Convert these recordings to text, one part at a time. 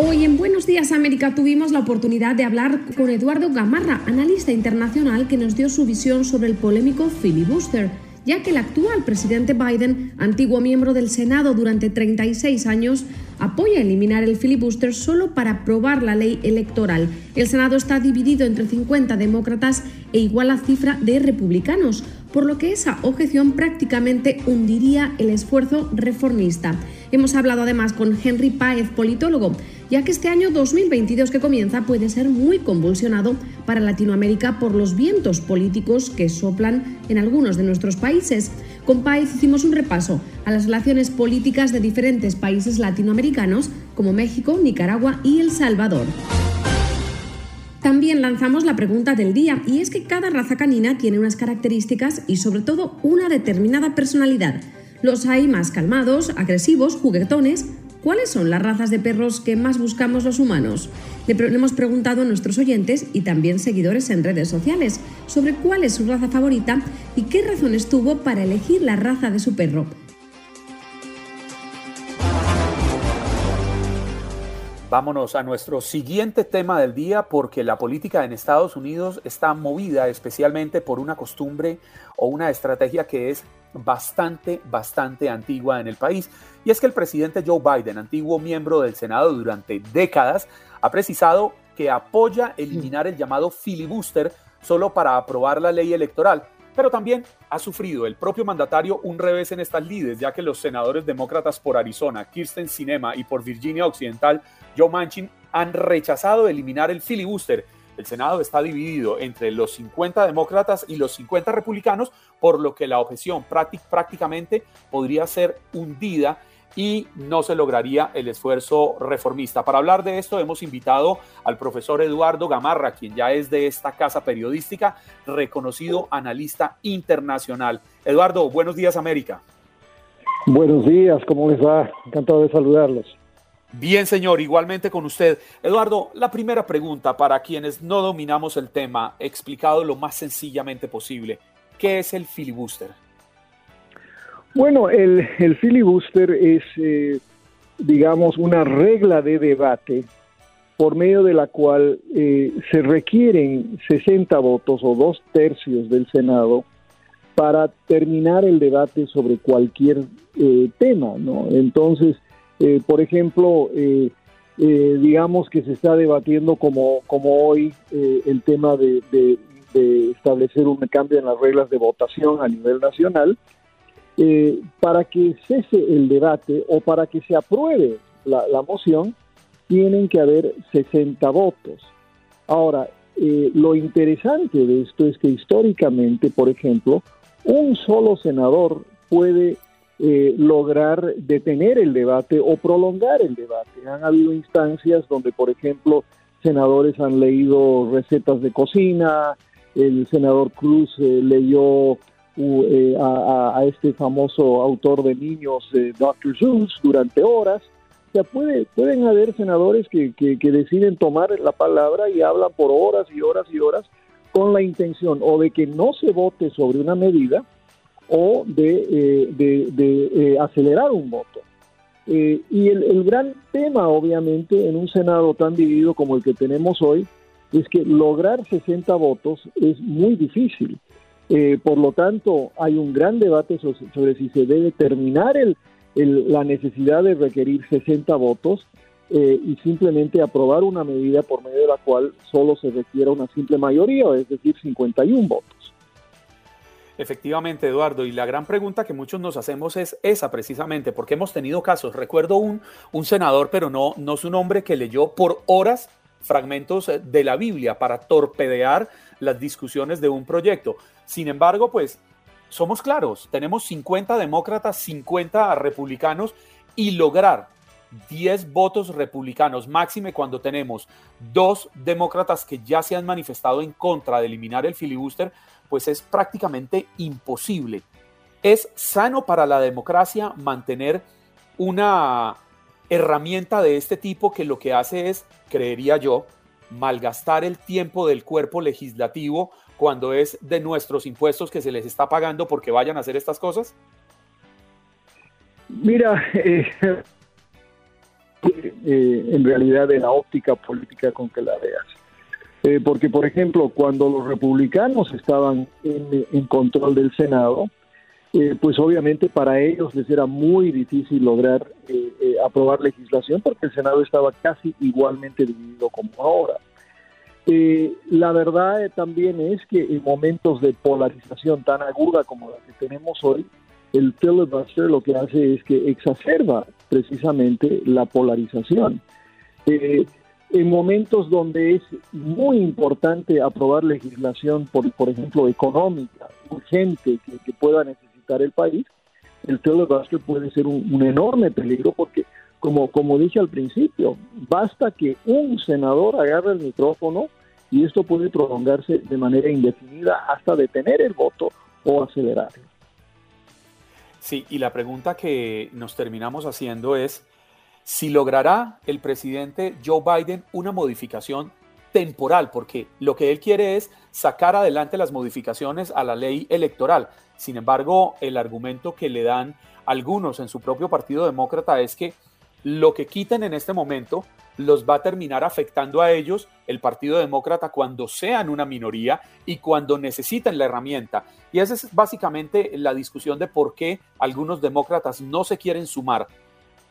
Hoy en Buenos Días América tuvimos la oportunidad de hablar con Eduardo Gamarra, analista internacional que nos dio su visión sobre el polémico filibuster, ya que el actual presidente Biden, antiguo miembro del Senado durante 36 años, apoya eliminar el filibuster solo para aprobar la ley electoral. El Senado está dividido entre 50 demócratas e igual la cifra de republicanos, por lo que esa objeción prácticamente hundiría el esfuerzo reformista. Hemos hablado además con Henry Páez, politólogo, ya que este año 2022 que comienza puede ser muy convulsionado para Latinoamérica por los vientos políticos que soplan en algunos de nuestros países. Con Páez hicimos un repaso a las relaciones políticas de diferentes países latinoamericanos como México, Nicaragua y El Salvador. También lanzamos la pregunta del día y es que cada raza canina tiene unas características y sobre todo una determinada personalidad. Los hay más calmados, agresivos, juguetones. ¿Cuáles son las razas de perros que más buscamos los humanos? Le, hemos preguntado a nuestros oyentes y también seguidores en redes sociales sobre cuál es su raza favorita y qué razones tuvo para elegir la raza de su perro. Vámonos a nuestro siguiente tema del día porque la política en Estados Unidos está movida especialmente por una costumbre o una estrategia que es bastante, bastante antigua en el país. Y es que el presidente Joe Biden, antiguo miembro del Senado durante décadas, ha precisado que apoya eliminar el llamado filibuster solo para aprobar la ley electoral pero también ha sufrido el propio mandatario un revés en estas lides, ya que los senadores demócratas por Arizona, Kirsten Sinema, y por Virginia Occidental, Joe Manchin, han rechazado eliminar el filibuster. El Senado está dividido entre los 50 demócratas y los 50 republicanos, por lo que la objeción prácticamente podría ser hundida y no se lograría el esfuerzo reformista. Para hablar de esto hemos invitado al profesor Eduardo Gamarra, quien ya es de esta casa periodística, reconocido analista internacional. Eduardo, buenos días América. Buenos días, ¿cómo les va? Encantado de saludarlos. Bien, señor, igualmente con usted. Eduardo, la primera pregunta para quienes no dominamos el tema, explicado lo más sencillamente posible. ¿Qué es el filibuster? Bueno, el, filibuster es, eh, digamos, una regla de debate por medio de la cual eh, se requieren 60 votos o dos tercios del Senado para terminar el debate sobre cualquier eh, tema, ¿no? Entonces, por ejemplo, digamos que se está debatiendo como, como hoy el tema de, establecer un cambio en las reglas de votación a nivel nacional, eh, para que cese el debate o para que se apruebe la, moción, tienen que haber 60 votos. Ahora, eh, lo interesante de esto es que históricamente, por ejemplo, un solo senador puede eh, lograr detener el debate o prolongar el debate. Han habido instancias donde, por ejemplo, senadores han leído recetas de cocina, el senador Cruz leyó eh, a, este famoso autor de niños, eh, Dr. Zeus, durante horas. O sea, puede, pueden haber senadores que, que, deciden tomar la palabra y hablan por horas y horas y horas con la intención o de que no se vote sobre una medida o de, eh, de, acelerar un voto. y el, gran tema, obviamente, en un Senado tan dividido como el que tenemos hoy, es que lograr 60 votos es muy difícil. Eh, por lo tanto, hay un gran debate sobre, si se debe terminar el, la necesidad de requerir 60 votos eh, y simplemente aprobar una medida por medio de la cual solo se requiera una simple mayoría, es decir, 51 votos. Efectivamente, Eduardo, y la gran pregunta que muchos nos hacemos es esa precisamente, porque hemos tenido casos. Recuerdo un, un senador, pero no, no su nombre, que leyó por horas fragmentos eh, de la Biblia para torpedear las discusiones de un proyecto. Sin embargo, pues somos claros, tenemos 50 demócratas, 50 republicanos y lograr 10 votos republicanos, máxime cuando tenemos dos demócratas que ya se han manifestado en contra de eliminar el filibuster, pues es prácticamente imposible. Es sano para la democracia mantener una herramienta de este tipo que lo que hace es, creería yo, malgastar el tiempo del cuerpo legislativo cuando es de nuestros impuestos que se les está pagando porque vayan a hacer estas cosas? Mira, eh, eh, en realidad de la óptica política con que la veas. Eh, porque, por ejemplo, cuando los republicanos estaban en, control del Senado, eh, pues obviamente para ellos les era muy difícil lograr aprobar legislación porque el Senado estaba casi igualmente dividido como ahora. la verdad también es que en momentos de polarización tan aguda como la que tenemos hoy, el filibuster lo que hace es que exacerba precisamente la polarización. Eh, en momentos donde es muy importante aprobar legislación, por, por ejemplo, económica, urgente, que, pueda necesitar el país, el filibuster puede ser un, enorme peligro porque, como, como dije al principio, basta que un senador agarre el micrófono y esto puede prolongarse de manera indefinida hasta detener el voto o acelerarlo. Sí, y la pregunta que nos terminamos haciendo es si logrará el presidente Joe Biden una modificación temporal, porque lo que él quiere es sacar adelante las modificaciones a la ley electoral. Sin embargo, el argumento que le dan algunos en su propio partido demócrata es que lo que quiten en este momento los va a terminar afectando a ellos, el Partido Demócrata, cuando sean una minoría y cuando necesiten la herramienta. Y esa es básicamente la discusión de por qué algunos demócratas no se quieren sumar.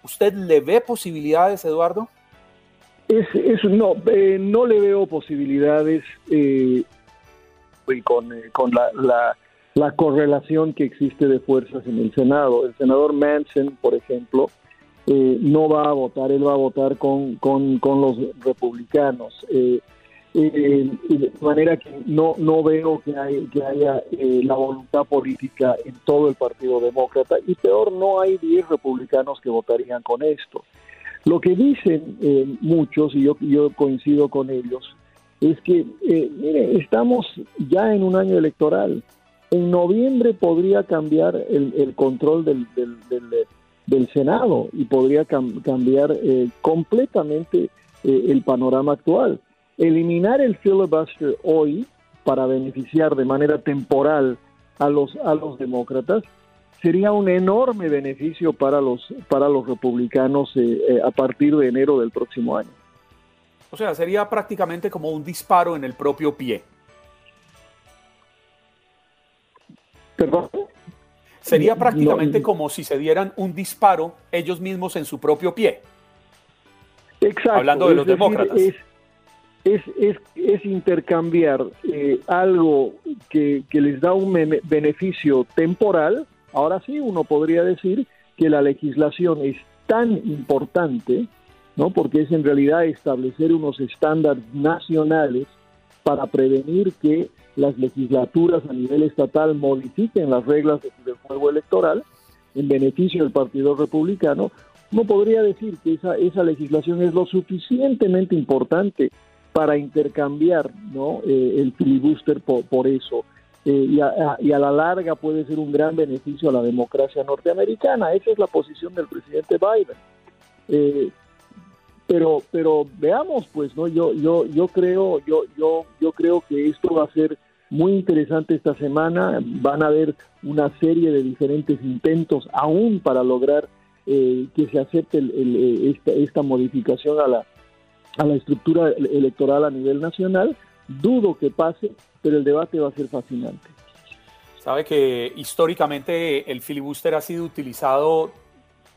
¿Usted le ve posibilidades, Eduardo? No, eh, no le veo posibilidades eh, con, eh, con la, la correlación que existe de fuerzas en el Senado. El senador Manson, por ejemplo, eh, no va a votar, él va a votar con, con, los republicanos. Eh, eh, de manera que no, no veo que, hay, que haya la voluntad política en todo el Partido Demócrata y peor, no hay 10 republicanos que votarían con esto. Lo que dicen muchos, y yo, yo coincido con ellos, es que, mire, estamos ya en un año electoral. En noviembre podría cambiar el, el control del, del, del del Senado y podría cambiar eh, completamente eh, el panorama actual. Eliminar el filibuster hoy para beneficiar de manera temporal a los, a los demócratas sería un enorme beneficio para los, para los republicanos eh, a partir de enero del próximo año. O sea, sería prácticamente como un disparo en el propio pie. ¿Perdón? Sería prácticamente como si se dieran un disparo ellos mismos en su propio pie. Exacto. Hablando de los demócratas. Es, es, intercambiar eh, algo que, les da un beneficio temporal. Ahora sí, uno podría decir que la legislación es tan importante, ¿no? porque es en realidad establecer unos estándares nacionales para prevenir que las legislaturas a nivel estatal modifiquen las reglas del juego electoral en beneficio del Partido Republicano, no podría decir que esa, esa legislación es lo suficientemente importante para intercambiar ¿no? Eh, el filibuster por, eso. Eh, y, a, y, a, la larga puede ser un gran beneficio a la democracia norteamericana. Esa es la posición del presidente Biden. Eh, pero pero veamos pues no yo yo yo creo yo yo yo creo que esto va a ser muy interesante esta semana van a haber una serie de diferentes intentos aún para lograr eh, que se acepte eh, esta, esta modificación a la a la estructura electoral a nivel nacional dudo que pase pero el debate va a ser fascinante. Sabe que históricamente el filibuster ha sido utilizado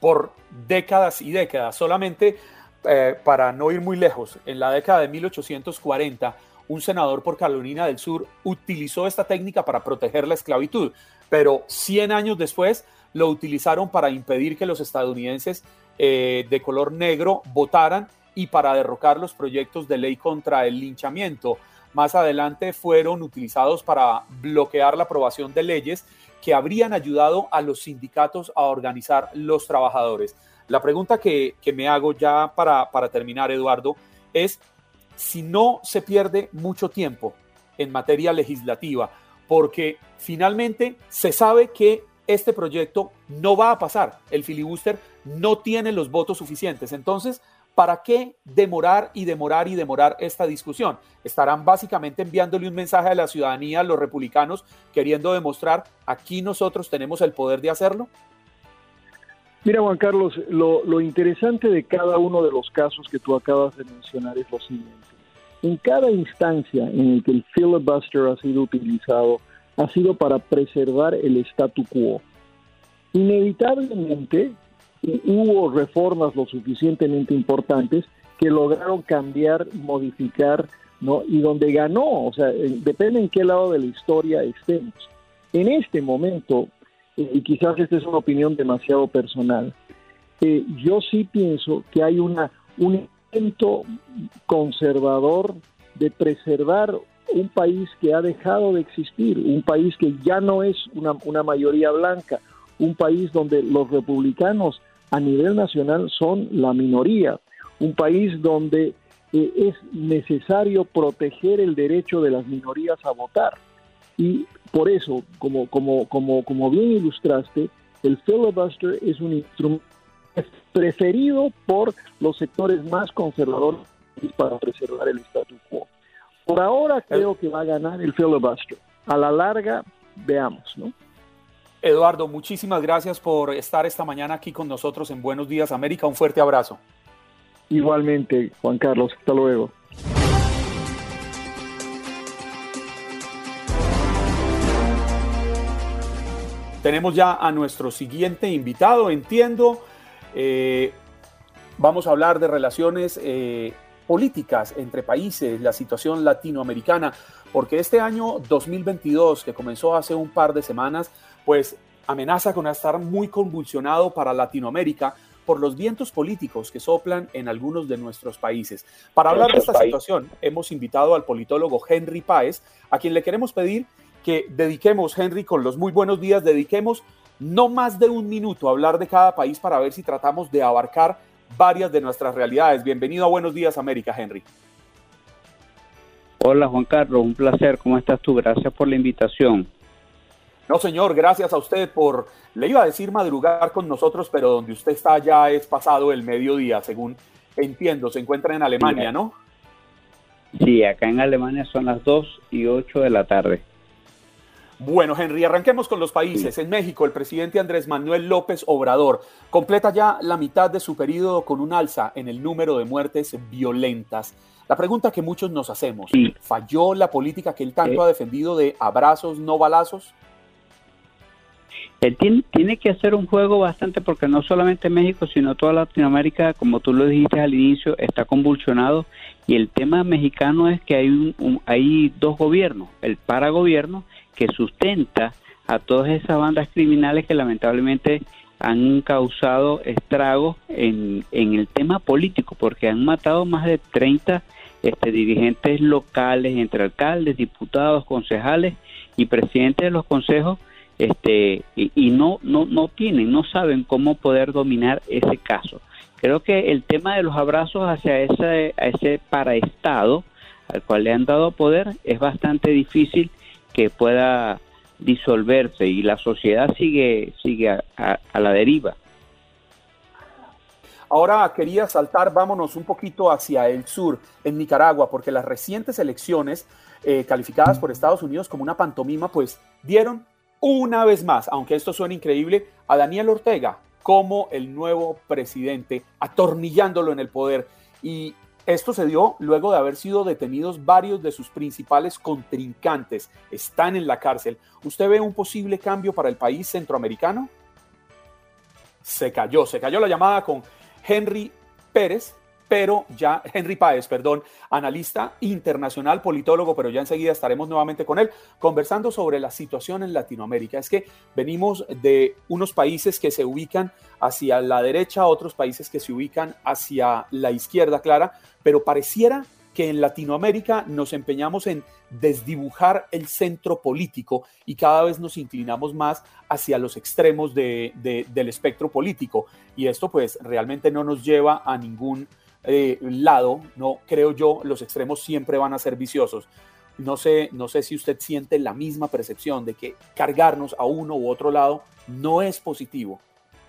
por décadas y décadas. Solamente eh, para no ir muy lejos, en la década de 1840, un senador por Carolina del Sur utilizó esta técnica para proteger la esclavitud, pero 100 años después lo utilizaron para impedir que los estadounidenses eh, de color negro votaran y para derrocar los proyectos de ley contra el linchamiento. Más adelante fueron utilizados para bloquear la aprobación de leyes que habrían ayudado a los sindicatos a organizar los trabajadores. La pregunta que, me hago ya para, para terminar, Eduardo, es si no se pierde mucho tiempo en materia legislativa, porque finalmente se sabe que este proyecto no va a pasar. El filibuster no tiene los votos suficientes. Entonces, ¿para qué demorar y demorar y demorar esta discusión? Estarán básicamente enviándole un mensaje a la ciudadanía, a los republicanos, queriendo demostrar, aquí nosotros tenemos el poder de hacerlo. Mira, Juan Carlos, lo, interesante de cada uno de los casos que tú acabas de mencionar es lo siguiente. En cada instancia en el que el filibuster ha sido utilizado, ha sido para preservar el statu quo. Inevitablemente hubo reformas lo suficientemente importantes que lograron cambiar, modificar, ¿no? Y donde ganó, o sea, depende en qué lado de la historia estemos. En este momento, y quizás esta es una opinión demasiado personal, eh, yo sí pienso que hay una, un intento conservador de preservar un país que ha dejado de existir, un país que ya no es una, una mayoría blanca, un país donde los republicanos a nivel nacional son la minoría, un país donde eh, es necesario proteger el derecho de las minorías a votar. Y por eso, como, como, como, como bien ilustraste, el filibuster es un instrumento preferido por los sectores más conservadores para preservar el statu quo. Por ahora creo que va a ganar el filibuster. A la larga, veamos, ¿no? Eduardo, muchísimas gracias por estar esta mañana aquí con nosotros en Buenos Días América. Un fuerte abrazo. Igualmente, Juan Carlos. Hasta luego. Tenemos ya a nuestro siguiente invitado, entiendo. Eh, vamos a hablar de relaciones eh, políticas entre países, la situación latinoamericana, porque este año 2022, que comenzó hace un par de semanas, pues amenaza con estar muy convulsionado para Latinoamérica por los vientos políticos que soplan en algunos de nuestros países. Para hablar de esta situación, hemos invitado al politólogo Henry Páez, a quien le queremos pedir que dediquemos, Henry, con los muy buenos días, dediquemos no más de un minuto a hablar de cada país para ver si tratamos de abarcar varias de nuestras realidades. Bienvenido a Buenos Días América, Henry. Hola Juan Carlos, un placer. ¿Cómo estás tú? Gracias por la invitación. No, señor, gracias a usted por, le iba a decir madrugar con nosotros, pero donde usted está ya es pasado el mediodía, según entiendo. Se encuentra en Alemania, ¿no? Sí, acá en Alemania son las 2 y 8 de la tarde. Bueno, Henry, arranquemos con los países. En México, el presidente Andrés Manuel López Obrador completa ya la mitad de su periodo con un alza en el número de muertes violentas. La pregunta que muchos nos hacemos, ¿falló la política que él tanto ha defendido de abrazos, no balazos? Él tiene, tiene, que hacer un juego bastante porque no solamente México, sino toda Latinoamérica, como tú lo dijiste al inicio, está convulsionado. Y el tema mexicano es que hay, un, hay dos gobiernos, el paragobierno que sustenta a todas esas bandas criminales que lamentablemente han causado estragos en, en el tema político, porque han matado más de 30 este, dirigentes locales, entre alcaldes, diputados, concejales y presidentes de los consejos, este, y, no, no, no tienen, no saben cómo poder dominar ese caso. Creo que el tema de los abrazos hacia ese, a ese paraestado al cual le han dado poder es bastante difícil que pueda disolverse y la sociedad sigue, sigue a, la deriva. Ahora quería saltar, vámonos un poquito hacia el sur, en Nicaragua, porque las recientes elecciones eh, calificadas por Estados Unidos como una pantomima, pues dieron una vez más, aunque esto suene increíble, a Daniel Ortega como el nuevo presidente, atornillándolo en el poder. Y esto se dio luego de haber sido detenidos varios de sus principales contrincantes. Están en la cárcel. ¿Usted ve un posible cambio para el país centroamericano? Se cayó, se cayó la llamada con Henry Pérez, pero ya Henry Páez, perdón, analista internacional, politólogo, pero ya enseguida estaremos nuevamente con él conversando sobre la situación en Latinoamérica. Es que venimos de unos países que se ubican hacia la derecha, otros países que se ubican hacia la izquierda, clara, pero pareciera que en Latinoamérica nos empeñamos en desdibujar el centro político y cada vez nos inclinamos más hacia los extremos del espectro político. Y esto pues realmente no nos lleva a ningún eh, lado, no creo yo, los extremos siempre van a ser viciosos. No sé, no sé si usted siente la misma percepción de que cargarnos a uno u otro lado no es positivo.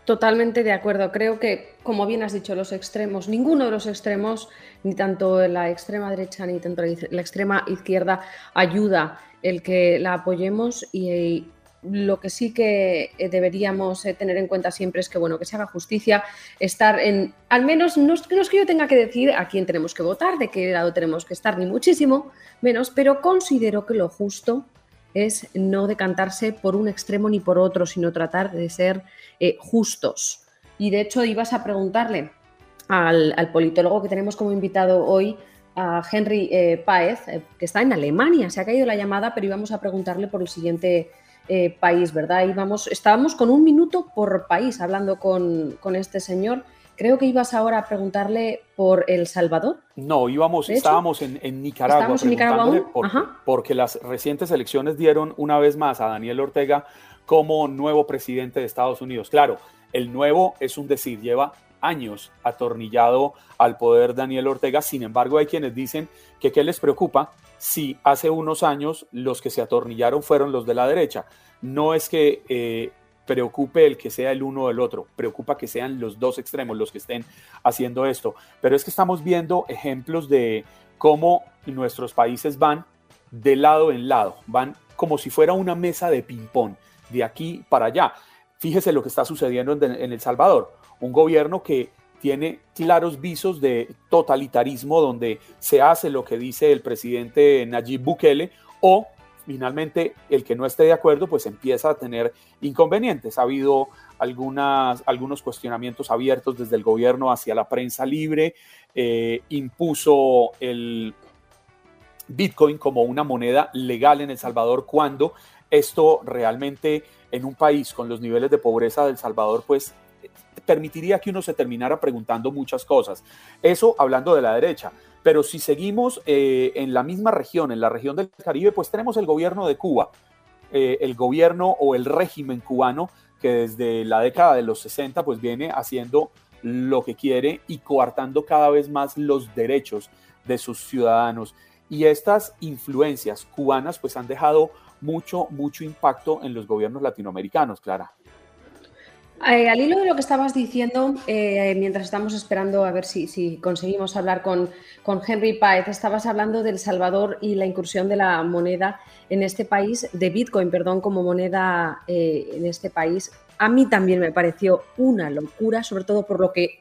Totalmente de acuerdo. Creo que, como bien has dicho, los extremos, ninguno de los extremos, ni tanto la extrema derecha ni tanto la extrema izquierda, ayuda el que la apoyemos y, lo que sí que eh, deberíamos eh, tener en cuenta siempre es que, bueno, que se haga justicia, estar en, al menos, no es, que yo tenga que decir a quién tenemos que votar, de qué lado tenemos que estar, ni muchísimo menos, pero considero que lo justo es no decantarse por un extremo ni por otro, sino tratar de ser eh, justos. Y de hecho ibas a preguntarle al, politólogo que tenemos como invitado hoy, a Henry eh, Paez, que está en Alemania. Se ha caído la llamada, pero íbamos a preguntarle por el siguiente país, ¿verdad? Íbamos, estábamos con un minuto por país hablando con, con este señor. Creo que ibas ahora a preguntarle por El Salvador. No, íbamos, estábamos en, Nicaragua, porque las recientes elecciones dieron una vez más a Daniel Ortega como nuevo presidente de Estados Unidos. Claro, el nuevo es un decir, lleva años atornillado al poder Daniel Ortega. Sin embargo, hay quienes dicen que qué les preocupa si hace unos años los que se atornillaron fueron los de la derecha. No es que eh, preocupe el que sea el uno o el otro, preocupa que sean los dos extremos los que estén haciendo esto. Pero es que estamos viendo ejemplos de cómo nuestros países van de lado en lado, van como si fuera una mesa de ping-pong, de aquí para allá. Fíjese lo que está sucediendo en, El Salvador, un gobierno que tiene claros visos de totalitarismo donde se hace lo que dice el presidente Nayib Bukele o finalmente el que no esté de acuerdo pues empieza a tener inconvenientes. Ha habido algunas, algunos cuestionamientos abiertos desde el gobierno hacia la prensa libre, eh, impuso el Bitcoin como una moneda legal en El Salvador cuando esto realmente en un país con los niveles de pobreza del Salvador pues permitiría que uno se terminara preguntando muchas cosas. Eso hablando de la derecha. Pero si seguimos eh, en la misma región, en la región del Caribe, pues tenemos el gobierno de Cuba, eh, el gobierno o el régimen cubano que desde la década de los 60 pues viene haciendo lo que quiere y coartando cada vez más los derechos de sus ciudadanos. Y estas influencias cubanas pues han dejado mucho, mucho impacto en los gobiernos latinoamericanos, Clara. Eh, al hilo de lo que estabas diciendo, eh, mientras estamos esperando a ver si, conseguimos hablar con, Henry Paez, estabas hablando del Salvador y la incursión de la moneda en este país, de Bitcoin, perdón, como moneda eh, en este país. A mí también me pareció una locura, sobre todo por lo que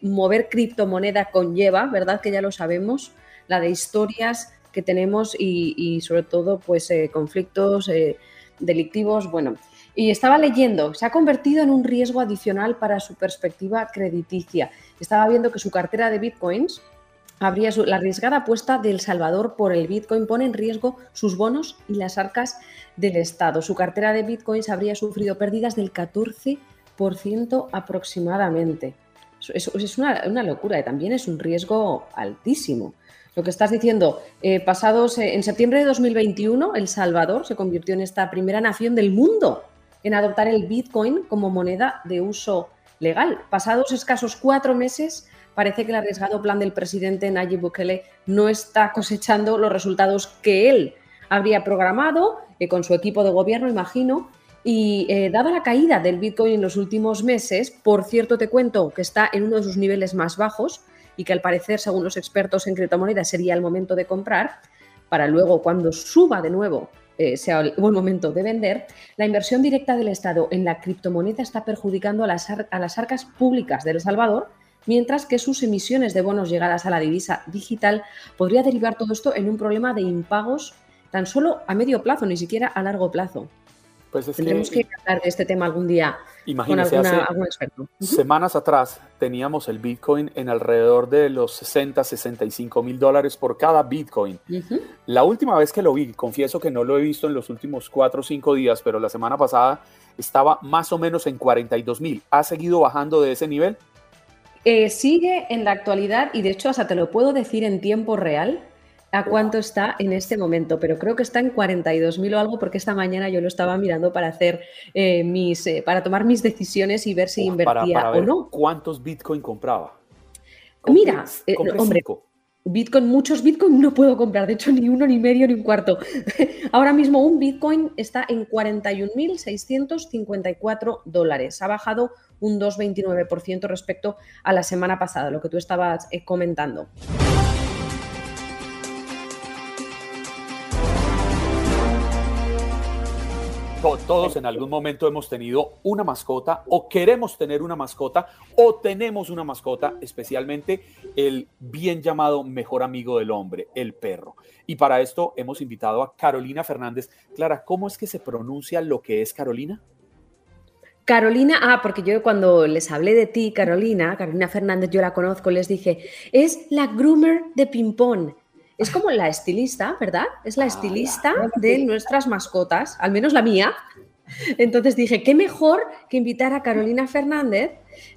mover criptomoneda conlleva, ¿verdad? Que ya lo sabemos, la de historias que tenemos y, y sobre todo, pues, conflictos delictivos, bueno. Y estaba leyendo, se ha convertido en un riesgo adicional para su perspectiva crediticia. Estaba viendo que su cartera de bitcoins habría la arriesgada apuesta de El Salvador por el Bitcoin pone en riesgo sus bonos y las arcas del Estado. Su cartera de Bitcoins habría sufrido pérdidas del 14% aproximadamente. Eso es una, locura y también es un riesgo altísimo. Lo que estás diciendo, eh, pasados eh, en septiembre de 2021, El Salvador se convirtió en esta primera nación del mundo en adoptar el Bitcoin como moneda de uso legal. Pasados escasos cuatro meses, parece que el arriesgado plan del presidente Nayib Bukele no está cosechando los resultados que él habría programado eh, con su equipo de gobierno, imagino. Y eh, dada la caída del Bitcoin en los últimos meses, por cierto te cuento que está en uno de sus niveles más bajos y que al parecer, según los expertos en criptomonedas, sería el momento de comprar, para luego cuando suba de nuevo eh, sea el buen momento de vender, la inversión directa del Estado en la criptomoneda está perjudicando a las, a las arcas públicas de El Salvador, mientras que sus emisiones de bonos llegadas a la divisa digital podría derivar todo esto en un problema de impagos tan solo a medio plazo, ni siquiera a largo plazo. Pues Tendremos que, hablar de este tema algún día con alguna, algún experto. Semanas atrás teníamos el Bitcoin en alrededor de los 60, 65 mil dólares por cada Bitcoin. La última vez que lo vi, confieso que no lo he visto en los últimos 4 o 5 días, pero la semana pasada estaba más o menos en 42 mil. ¿Ha seguido bajando de ese nivel? Eh, sigue en la actualidad y de hecho hasta te lo puedo decir en tiempo real a cuánto está en este momento, pero creo que está en 42.000 o algo porque esta mañana yo lo estaba mirando para hacer eh, mis, eh, para tomar mis decisiones y ver si invertía o no. ¿Cuántos Bitcoin compraba? Mira, eh, hombre, Bitcoin, muchos Bitcoin no puedo comprar, de hecho ni uno, ni medio, ni un cuarto. Ahora mismo un Bitcoin está en 41.654 dólares. Ha bajado un 2,29% respecto a la semana pasada, lo que tú estabas comentando. Todos en algún momento hemos tenido una mascota o queremos tener una mascota o tenemos una mascota, especialmente el bien llamado mejor amigo del hombre, el perro. Y para esto hemos invitado a Carolina Fernández. Clara, ¿cómo es que se pronuncia lo que es Carolina? Carolina, ah, porque yo cuando les hablé de ti, Carolina, Carolina Fernández, yo la conozco, les dije, es la groomer de ping-pong es como la estilista, ¿verdad? Es la ah, estilista de nuestras mascotas, al menos la mía. Entonces dije, qué mejor que invitar a Carolina Fernández,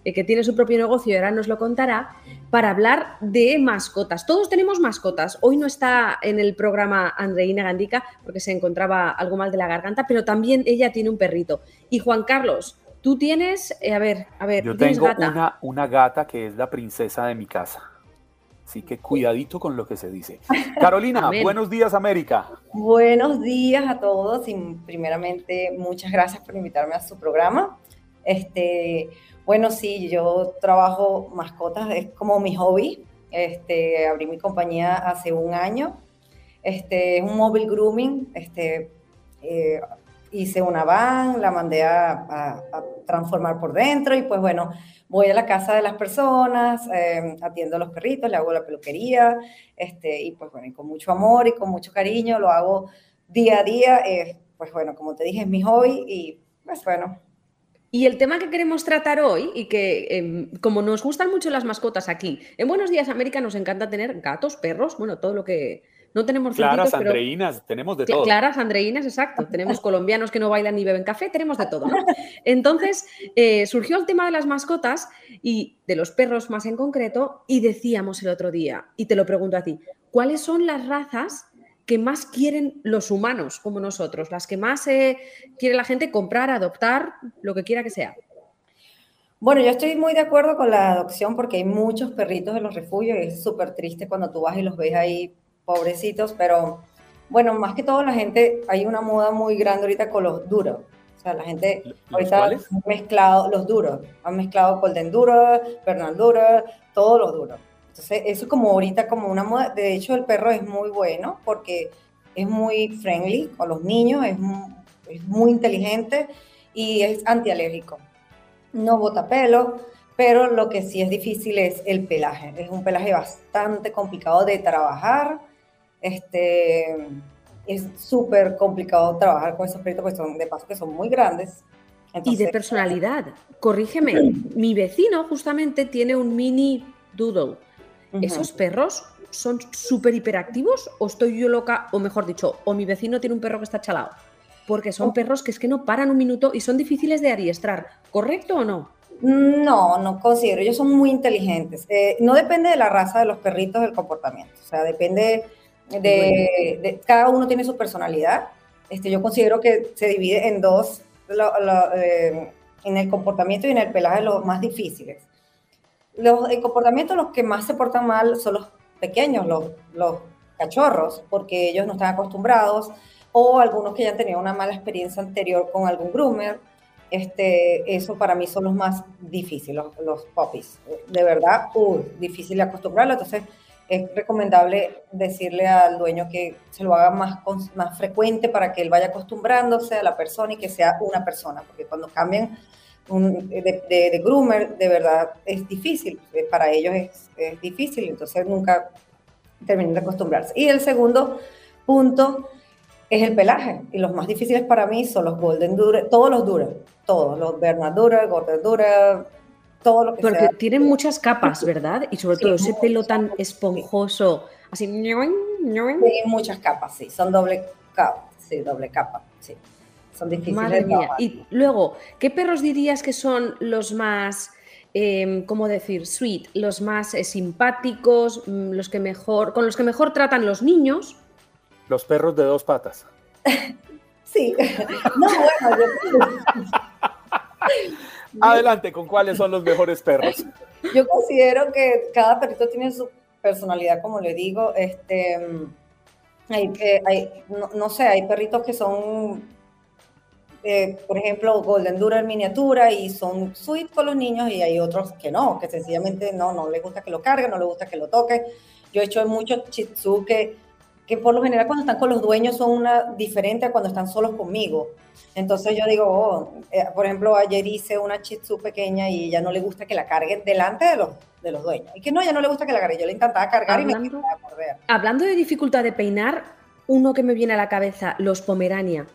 eh, que tiene su propio negocio y ahora nos lo contará, para hablar de mascotas. Todos tenemos mascotas. Hoy no está en el programa Andreina Gandica porque se encontraba algo mal de la garganta, pero también ella tiene un perrito. Y Juan Carlos, tú tienes, eh, a ver, a ver, yo tengo Una, una gata que es la princesa de mi casa. Así que cuidadito con lo que se dice. Carolina, buenos días América. Buenos días a todos y primeramente muchas gracias por invitarme a su programa. Este, bueno, sí, yo trabajo mascotas, es como mi hobby. Este, abrí mi compañía hace un año. Este, es un mobile grooming. Este, eh, hice una van, la mandé a, transformar por dentro y pues bueno, voy a la casa de las personas, em, atiendo a los perritos, le hago la peluquería, este, y pues bueno, y con mucho amor y con mucho cariño lo hago día a día, eh, pues bueno, como te dije, es mi hobby y pues bueno. Y el tema que queremos tratar hoy, y que em, como nos gustan mucho las mascotas aquí, en Buenos Días América nos encanta tener gatos, perros, bueno, todo lo que, no tenemos Claras andreínas, tenemos de todo. Claras andreínas, exacto. Tenemos colombianos que no bailan ni beben café, tenemos de todo. Entonces, eh, surgió el tema de las mascotas y de los perros más en concreto, y decíamos el otro día, y te lo pregunto a ti, ¿cuáles son las razas que más quieren los humanos como nosotros? Las que más eh, quiere la gente comprar, adoptar, lo que quiera que sea. Bueno, yo estoy muy de acuerdo con la adopción porque hay muchos perritos en los refugios y es súper triste cuando tú vas y los ves ahí pobrecitos, pero bueno, más que todo la gente, hay una moda muy grande ahorita con los duros. O sea, la gente ahorita ha mezclado los duros, han mezclado Golden Duro, Bernal Duro, todos los duros. Entonces, eso es como ahorita como una moda. De hecho, el perro es muy bueno porque es muy friendly con los niños, es muy, es muy inteligente y es antialérgico. No bota pelo, pero lo que sí es difícil es el pelaje. Es un pelaje bastante complicado de trabajar este, es súper complicado trabajar con esos perritos, pues son de paso que son muy grandes. y de personalidad. Corrígeme, mi vecino justamente tiene un mini doodle. ¿Esos perros son súper hiperactivos o estoy yo loca? O mejor dicho, o mi vecino tiene un perro que está chalado. Porque son oh. perros que es que no paran un minuto y son difíciles de adiestrar. ¿Correcto o no? No, no considero. Ellos son muy inteligentes. Eh, no depende de la raza de los perritos del comportamiento. O sea, depende de, cada uno tiene su personalidad. Este, yo considero que se divide en dos, eh, en el comportamiento y en el pelaje los más difíciles. Los, el comportamiento, los que más se portan mal son los pequeños, los, los cachorros, porque ellos no están acostumbrados, o algunos que ya han tenido una mala experiencia anterior con algún groomer. Este, eso para mí son los más difíciles, los, los puppies. De verdad, uh, difícil de acostumbrarlo. Entonces, es recomendable decirle al dueño que se lo haga más, más frecuente para que él vaya acostumbrándose a la persona y que sea una persona, porque cuando cambian de, de, groomer, de verdad es difícil, eh, para ellos es, es difícil, entonces nunca terminan de acostumbrarse. Y el segundo punto es el pelaje. Y los más difíciles para mí son los Golden Dura, todos los Dura, todos, los Bernard Dura, Golden Dura, todo lo que Porque tienen muchas capas, ¿verdad? Y sobre todo ese pelo tan esponjoso, así. Sí, muchas capas, sí, son doble capa, sí, doble capa, sí. Son difíciles. Madre mía. Y luego, ¿qué perros dirías que son los más, eh, ¿cómo decir, sweet, los más eh, simpáticos, mm, los que mejor, con los que mejor tratan los niños? Los perros de dos patas. sí. No, bueno, yo... Adelante, ¿con cuáles son los mejores perros? Yo considero que cada perrito tiene su personalidad, como le digo. Este, hay, hay, no, sé, hay perritos que son, eh, por ejemplo, Golden Dura en miniatura y son sweet con los niños y hay otros que no, que sencillamente no, no les gusta que lo carguen, no les gusta que lo toquen. Yo he hecho muchos Shih que que por lo general cuando están con los dueños son una diferente a cuando están solos conmigo. Entonces yo digo, oh, eh, por ejemplo, ayer hice una Shih pequeña y ella no le gusta que la carguen delante de los, de los dueños. Y que no, ella no le gusta que la cargue, yo le encantaba cargar y me encantaba morder. Hablando de dificultad de peinar, uno que me viene a la cabeza, los Pomerania.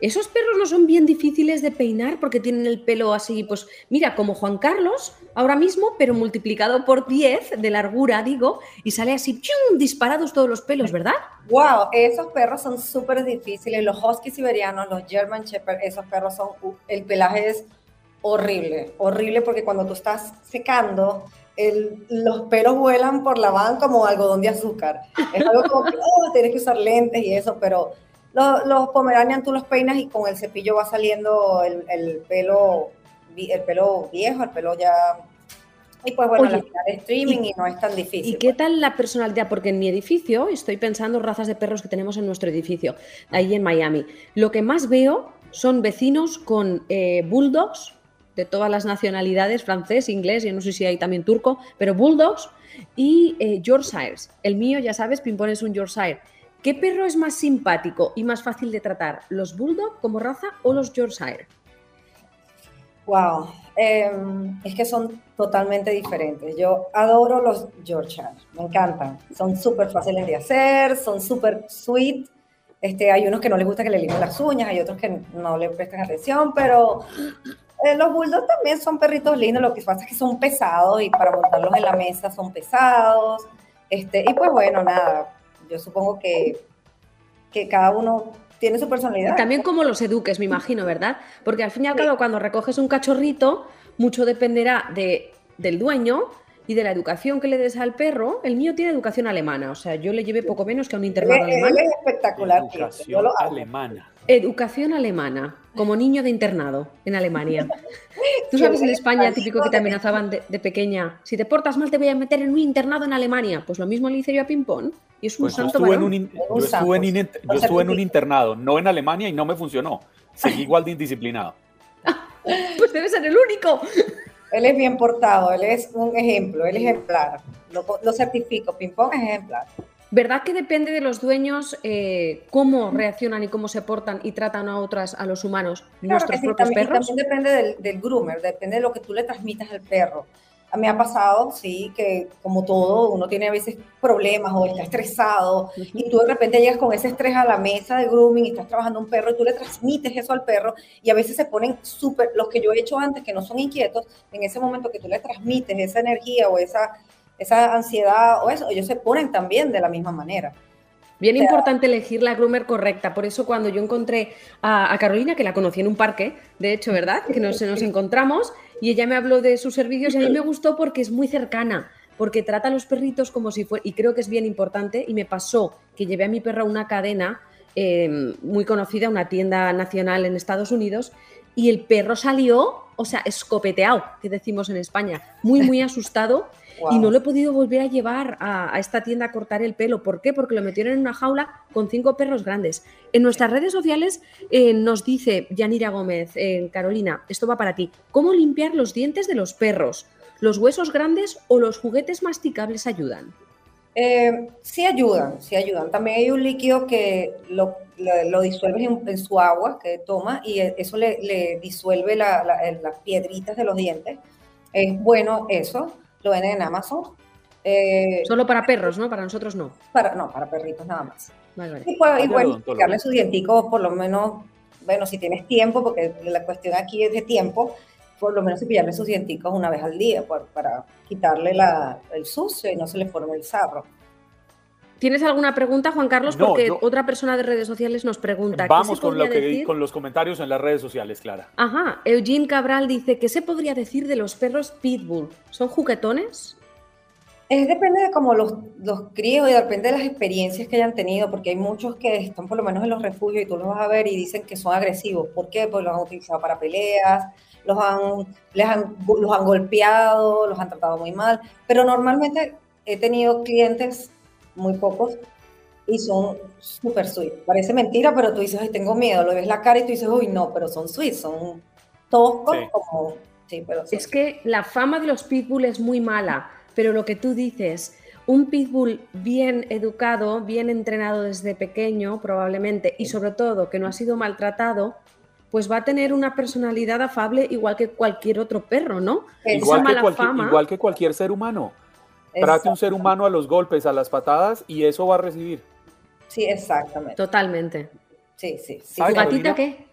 Esos perros no son bien difíciles de peinar porque tienen el pelo así, pues mira, como Juan Carlos ahora mismo, pero multiplicado por 10 de largura, digo, y sale así, ¡chum! disparados todos los pelos, ¿verdad? ¡Wow! Esos perros son súper difíciles. Los huskies siberianos, los German Shepherd, esos perros son, el pelaje es horrible, horrible porque cuando tú estás secando, los pelos vuelan por la van como algodón de azúcar. Es algo como que oh, tienes que usar lentes y eso, pero los, los Pomeranian tú los peinas y con el cepillo va saliendo el, el, pelo el pelo viejo, el pelo ya... Y pues bueno, Oye, la streaming y, no es tan difícil. ¿Y qué tal la personalidad? Porque en mi edificio, estoy pensando razas de perros que tenemos en nuestro edificio, ahí en Miami. Lo que más veo son vecinos con eh, bulldogs de todas las nacionalidades, francés, inglés, yo no sé si hay también turco, pero bulldogs y eh, Yorkshires. El mío, ya sabes, Pimpón es un Yorkshire. ¿Qué perro es más simpático y más fácil de tratar? ¿Los Bulldog como raza o los Yorkshire? Wow, em, es que son totalmente diferentes. Yo adoro los Yorkshire, me encantan. Son súper fáciles de hacer, son súper sweet. Este, hay unos que no les gusta que le limen las uñas, hay otros que no le prestan atención, pero eh, los bulldogs también son perritos lindos. Lo que pasa es que son pesados y para montarlos en la mesa son pesados. Este, y pues bueno, nada, yo supongo que, que cada uno tiene su personalidad. También como los eduques, me imagino, ¿verdad? Porque al fin y al cabo, cuando recoges un cachorrito, mucho dependerá de, del dueño y de la educación que le des al perro. El mío tiene educación alemana, o sea, yo le llevé poco menos que a un internado alemán. Es espectacular. Educación alemana. Educación alemana, como niño de internado en Alemania. Tú sabes en España, típico que te amenazaban de, pequeña, si te portas mal te voy a meter en un internado en Alemania. Pues lo mismo le hice yo a Pimpón. Y es un pues santo yo estuve, en un, yo estuve en un internado, no en Alemania y no me funcionó. Seguí igual de indisciplinado. pues debe ser el único. Él es bien portado, él es un ejemplo, él es ejemplar. Lo, lo certifico, Pimpón es ejemplar. ¿Verdad que depende de los dueños eh, cómo reaccionan y cómo se portan y tratan a otras, a los humanos, nuestros propios perros? También depende del, del, groomer, depende de lo que tú le transmitas al perro. A mí ha pasado, sí, que como todo, uno tiene a veces problemas o está estresado y tú de repente llegas con ese estrés a la mesa de grooming y estás trabajando un perro y tú le transmites eso al perro y a veces se ponen súper, los que yo he hecho antes que no son inquietos, en ese momento que tú le transmites esa energía o esa esa ansiedad o eso, ellos se ponen también de la misma manera. Bien importante elegir la groomer correcta. Por eso cuando yo encontré a, Carolina, que la conocí en un parque, de hecho, ¿verdad? Que nos, nos encontramos y ella me habló de sus servicios y a mí me gustó porque es muy cercana, porque trata a los perritos como si fuera, y creo que es bien importante, y me pasó que llevé a mi perra a una cadena em, muy conocida, una tienda nacional en Estados Unidos, y el perro salió, o sea, escopeteado, que decimos en España, muy, muy asustado y no lo he podido volver a llevar a, esta tienda a cortar el pelo. ¿Por qué? Porque lo metieron en una jaula con cinco perros grandes. En nuestras redes sociales eh, nos dice Yanira Gómez, eh, Carolina, esto va para ti. ¿Cómo limpiar los dientes de los perros? ¿Los huesos grandes o los juguetes masticables ayudan? Eh, sí ayudan, sí ayudan. También hay un líquido que lo, lo, disuelves en, su agua que toma y eso le, disuelve las piedritas de los dientes. Es bueno eso lo venden en Amazon. Eh, Solo para perros, ¿no? Para nosotros no. Para, no, para perritos nada más. Y, pues, y bueno, darle sus dienticos, por lo menos, bueno, si tienes tiempo, porque la cuestión aquí es de tiempo, por lo menos cepillarle sus dienticos una vez al día para quitarle la, el sucio y no se le forme el sarro. ¿Tienes alguna pregunta, Juan Carlos? Porque otra persona de redes sociales nos pregunta. Vamos con, lo que, con los comentarios en las redes sociales, Clara. Ajá. Eugene Cabral dice: ¿Qué se podría decir de los perros Pitbull? ¿Son juguetones? Es, depende de cómo los, los críos y depende de las experiencias que hayan tenido, porque hay muchos que están por lo menos en los refugios y tú los vas a ver y dicen que son agresivos. ¿Por qué? Pues los han utilizado para peleas, los han, les han, los han golpeado, los han tratado muy mal. Pero normalmente he tenido clientes muy pocos, y son súper sweet. Parece mentira, pero tú dices, ay, tengo miedo, lo ves la cara y tú dices, uy, no, pero son sweet, son toscos como... Sí, pero es que la fama de los pitbull es muy mala, pero lo que tú dices, un pitbull bien educado, bien entrenado desde pequeño, probablemente, y sobre todo que no ha sido maltratado, pues va a tener una personalidad afable igual que cualquier otro perro, ¿no? Igual, que, igual que cualquier ser humano. Trate un ser humano a los golpes, a las patadas y eso va a recibir. Sí, exactamente. Totalmente. Sí, sí. ¿Tu gatita qué?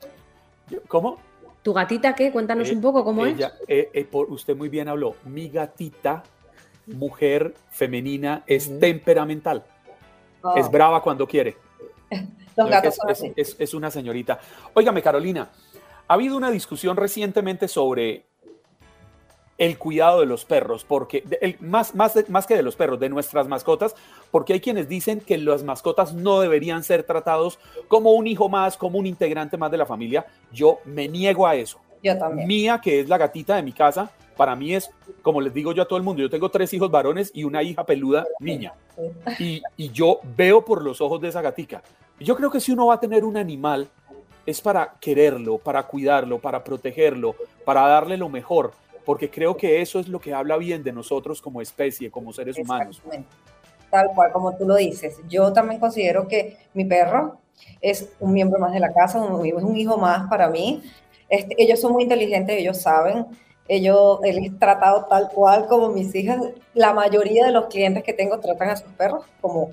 ¿Cómo? ¿Tu gatita qué? Cuéntanos un poco cómo es. Eh, eh, por, usted muy bien habló. Mi gatita, mujer femenina, es temperamental. Oh. Es brava cuando quiere. Los gatos son así. es una señorita. Óigame, Carolina, ha habido una discusión recientemente sobre el cuidado de los perros, porque el, más, más, más que de los perros, de nuestras mascotas, porque hay quienes dicen que las mascotas no deberían ser tratados como un hijo más, como un integrante más de la familia. Yo me niego a eso. Yo también. Mía, que es la gatita de mi casa, para mí es, como les digo yo a todo el mundo, yo tengo tres hijos varones y una hija peluda niña. Y, y yo veo por los ojos de esa gatica. Yo creo que si uno va a tener un animal, es para quererlo, para cuidarlo, para protegerlo, para darle lo mejor porque creo que eso es lo que habla bien de nosotros como especie, como seres humanos. Tal cual, como tú lo dices. Yo también considero que mi perro es un miembro más de la casa, un, es un hijo más para mí. Este, ellos son muy inteligentes, ellos saben. Ellos, él es tratado tal cual como mis hijas. La mayoría de los clientes que tengo tratan a sus perros como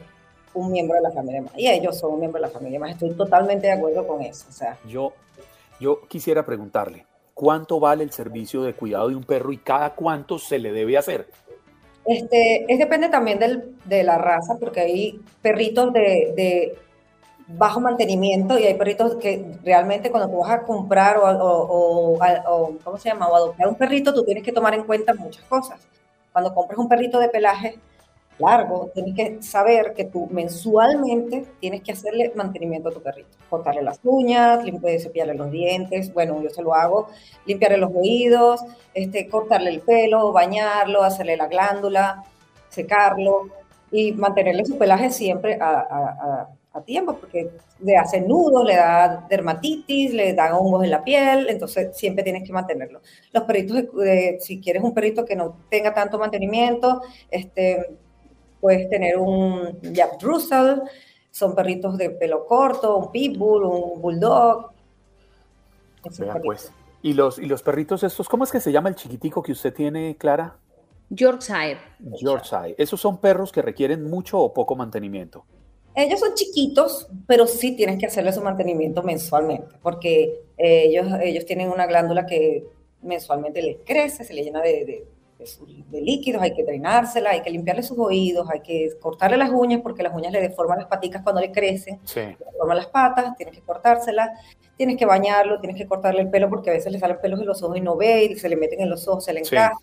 un miembro de la familia más. Y ellos son un miembro de la familia más. Estoy totalmente de acuerdo con eso. O sea, yo, yo quisiera preguntarle, cuánto vale el servicio de cuidado de un perro y cada cuánto se le debe hacer? Este, es depende también del, de la raza, porque hay perritos de, de, bajo mantenimiento y hay perritos que realmente cuando tú vas a comprar o, o, o, ¿cómo se llama? O adoptar un perrito, tú tienes que tomar en cuenta muchas cosas. Cuando compras un perrito de pelaje, largo, tienes que saber que tú mensualmente tienes que hacerle mantenimiento a tu perrito. Cortarle las uñas, cepillarle los dientes, bueno, yo se lo hago, limpiarle los oídos, este, cortarle el pelo, bañarlo, hacerle la glándula, secarlo y mantenerle su pelaje siempre a, tiempo, porque le hace nudos, le da dermatitis, le da hongos en la piel, entonces siempre tienes que mantenerlo. Los perritos, si quieres un perrito que no tenga tanto mantenimiento, este, puedes tener un Jack Russell, son perritos de pelo corto, un pitbull, un bulldog. pues. ¿Y los, ¿Y los perritos estos, cómo es que se llama el chiquitico que usted tiene, Clara? Yorkshire. Yorkshire. ¿Esos son perros que requieren mucho o poco mantenimiento? Ellos son chiquitos, pero sí tienes que hacerle su mantenimiento mensualmente, porque eh, ellos, ellos tienen una glándula que mensualmente les crece, se le llena de de, líquidos, hay que drenársela, hay que limpiarle sus oídos, hay que cortarle las uñas porque las uñas le deforman las paticas cuando le crecen, le deforman las patas, tienes que cortárselas, tienes que bañarlo, tienes que cortarle el pelo porque a veces le salen pelos en los ojos y no ve y se le meten en los ojos, se le encaja.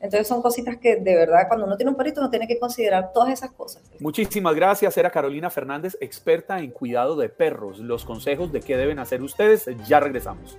Entonces son cositas que de verdad cuando uno tiene un perrito no tiene que considerar todas esas cosas. Muchísimas gracias. Era Carolina Fernández, experta en cuidado de perros. Los consejos de qué deben hacer ustedes. Ya regresamos.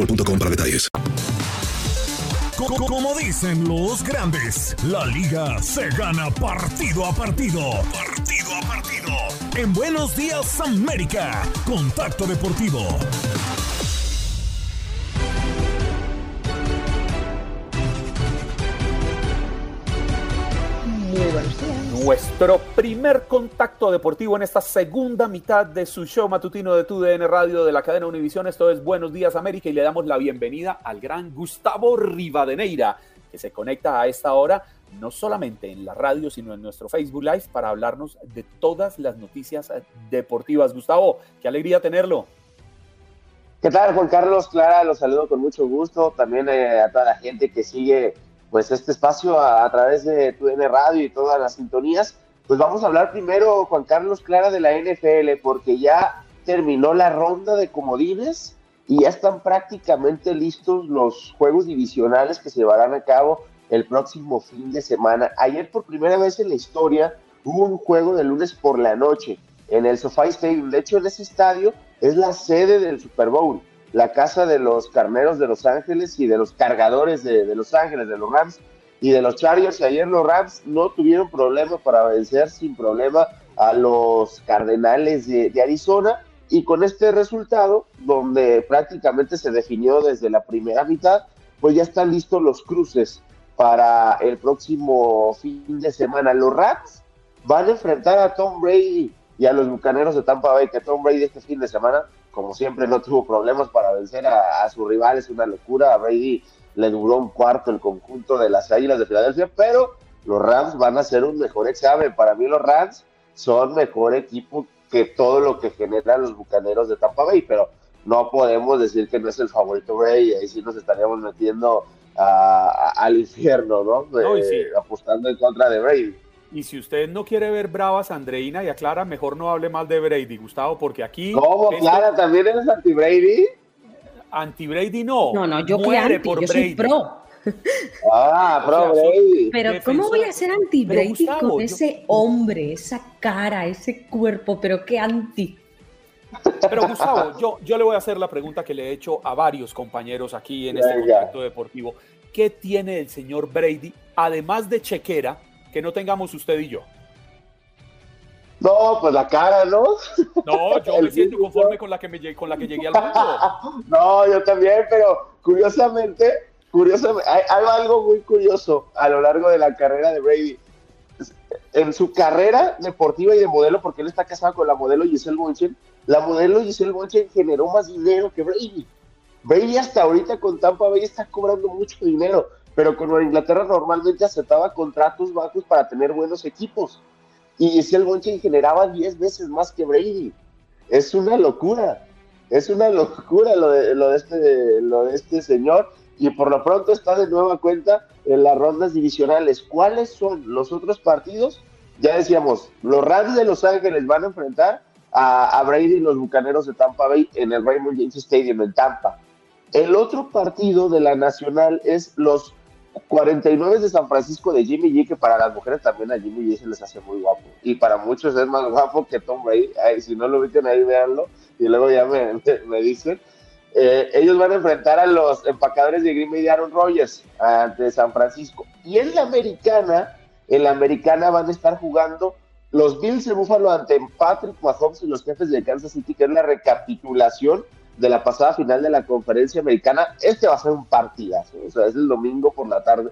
boostmobile.com para detalles. Como dicen los grandes, la liga se gana partido a partido. Partido a partido. En Buenos Días América, Contacto Deportivo. Nuestro primer contacto deportivo en esta segunda mitad de su show matutino de TUDN Radio de la cadena Univisión. Esto es Buenos Días América y le damos la bienvenida al gran Gustavo Rivadeneira, que se conecta a esta hora no solamente en la radio, sino en nuestro Facebook Live para hablarnos de todas las noticias deportivas. Gustavo, qué alegría tenerlo. ¿Qué tal, Juan Carlos? Clara, los saludo con mucho gusto. También eh, a toda la gente que sigue pues este espacio a, través de tu N Radio y todas las sintonías. Pues vamos a hablar primero, Juan Carlos Clara, de la NFL, porque ya terminó la ronda de comodines y ya están prácticamente listos los juegos divisionales que se llevarán a cabo el próximo fin de semana. Ayer por primera vez en la historia hubo un juego de lunes por la noche en el SoFi Stadium. De hecho, en ese estadio es la sede del Super Bowl la casa de los carneros de Los Ángeles y de los cargadores de, Los Ángeles, de los Rams y de los Chargers. Y ayer los Rams no tuvieron problema para vencer sin problema a los Cardenales de, Arizona. Y con este resultado, donde prácticamente se definió desde la primera mitad, pues ya están listos los cruces para el próximo fin de semana. Los Rams van a enfrentar a Tom Brady y a los Bucaneros de Tampa Bay, que Tom Brady este fin de semana como siempre, no tuvo problemas para vencer a, su rival, es una locura. A Brady le duró un cuarto el conjunto de las Águilas de Filadelfia, pero los Rams van a ser un mejor examen. Para mí, los Rams son mejor equipo que todo lo que generan los bucaneros de Tampa Bay, pero no podemos decir que no es el favorito Brady, ahí sí nos estaríamos metiendo al infierno, ¿no? sí. Apostando en contra de Brady. Y si usted no quiere ver bravas a Andreina y a Clara, mejor no hable mal de Brady, Gustavo, porque aquí. ¿Cómo, Clara? ¿También eres anti-Brady? Anti-Brady no. No, no, yo que anti, por yo soy pro. Ah, pro Brady. Pero ¿cómo voy a ser anti-Brady con ese hombre, esa cara, ese cuerpo? Pero qué anti. Pero Gustavo, yo, yo le voy a hacer la pregunta que le he hecho a varios compañeros aquí en este contacto deportivo. ¿Qué tiene el señor Brady, además de chequera, que no tengamos usted y yo? No, pues la cara, ¿no? No, yo me siento conforme con la que me con la que llegué al mundo. no, yo también, pero curiosamente, curiosamente, hay, algo muy curioso a lo largo de la carrera de Brady. En su carrera deportiva y de modelo, porque él está casado con la modelo Giselle Bonchen, la modelo Giselle Bonchen generó más dinero que Brady. Brady hasta ahorita con Tampa Bay está cobrando mucho dinero pero con Inglaterra normalmente aceptaba contratos bajos para tener buenos equipos. Y el Bonchen generaba 10 veces más que Brady. Es una locura. Es una locura lo de, lo de, este, lo de este señor. Y por lo pronto está de nueva cuenta en las rondas divisionales. ¿Cuáles son los otros partidos? Ya decíamos, los Rams de Los Ángeles van a enfrentar a, a Brady y los Bucaneros de Tampa Bay en el Raymond James Stadium en Tampa. El otro partido de la Nacional es los 49 de San Francisco de Jimmy G, que para las mujeres también a Jimmy G se les hace muy guapo. Y para muchos es más guapo que Tom Brady. si no lo visten ahí, véanlo. Y luego ya me, me, dicen. Eh, ellos van a enfrentar a los empacadores de Green Bay Aaron Rodgers ante San Francisco. Y en la americana, en la americana van a estar jugando los Bills de Buffalo ante Patrick Mahomes y los jefes de Kansas City, que es la recapitulación de la pasada final de la conferencia americana. Este va a ser un partidazo, o sea, es el domingo por la tarde.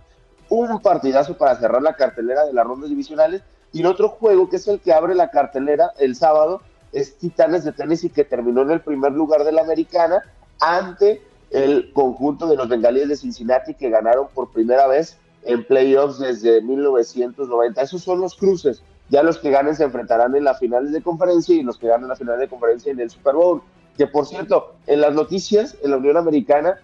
Un partidazo para cerrar la cartelera de las rondas divisionales. Y el otro juego, que es el que abre la cartelera el sábado, es Titanes de Tennessee, que terminó en el primer lugar de la americana ante el conjunto de los bengalíes de Cincinnati, que ganaron por primera vez en playoffs desde 1990. Esos son los cruces. Ya los que ganen se enfrentarán en las finales de conferencia y los que ganen la final de conferencia en el Super Bowl. Que por cierto, en las noticias, en la Unión Americana,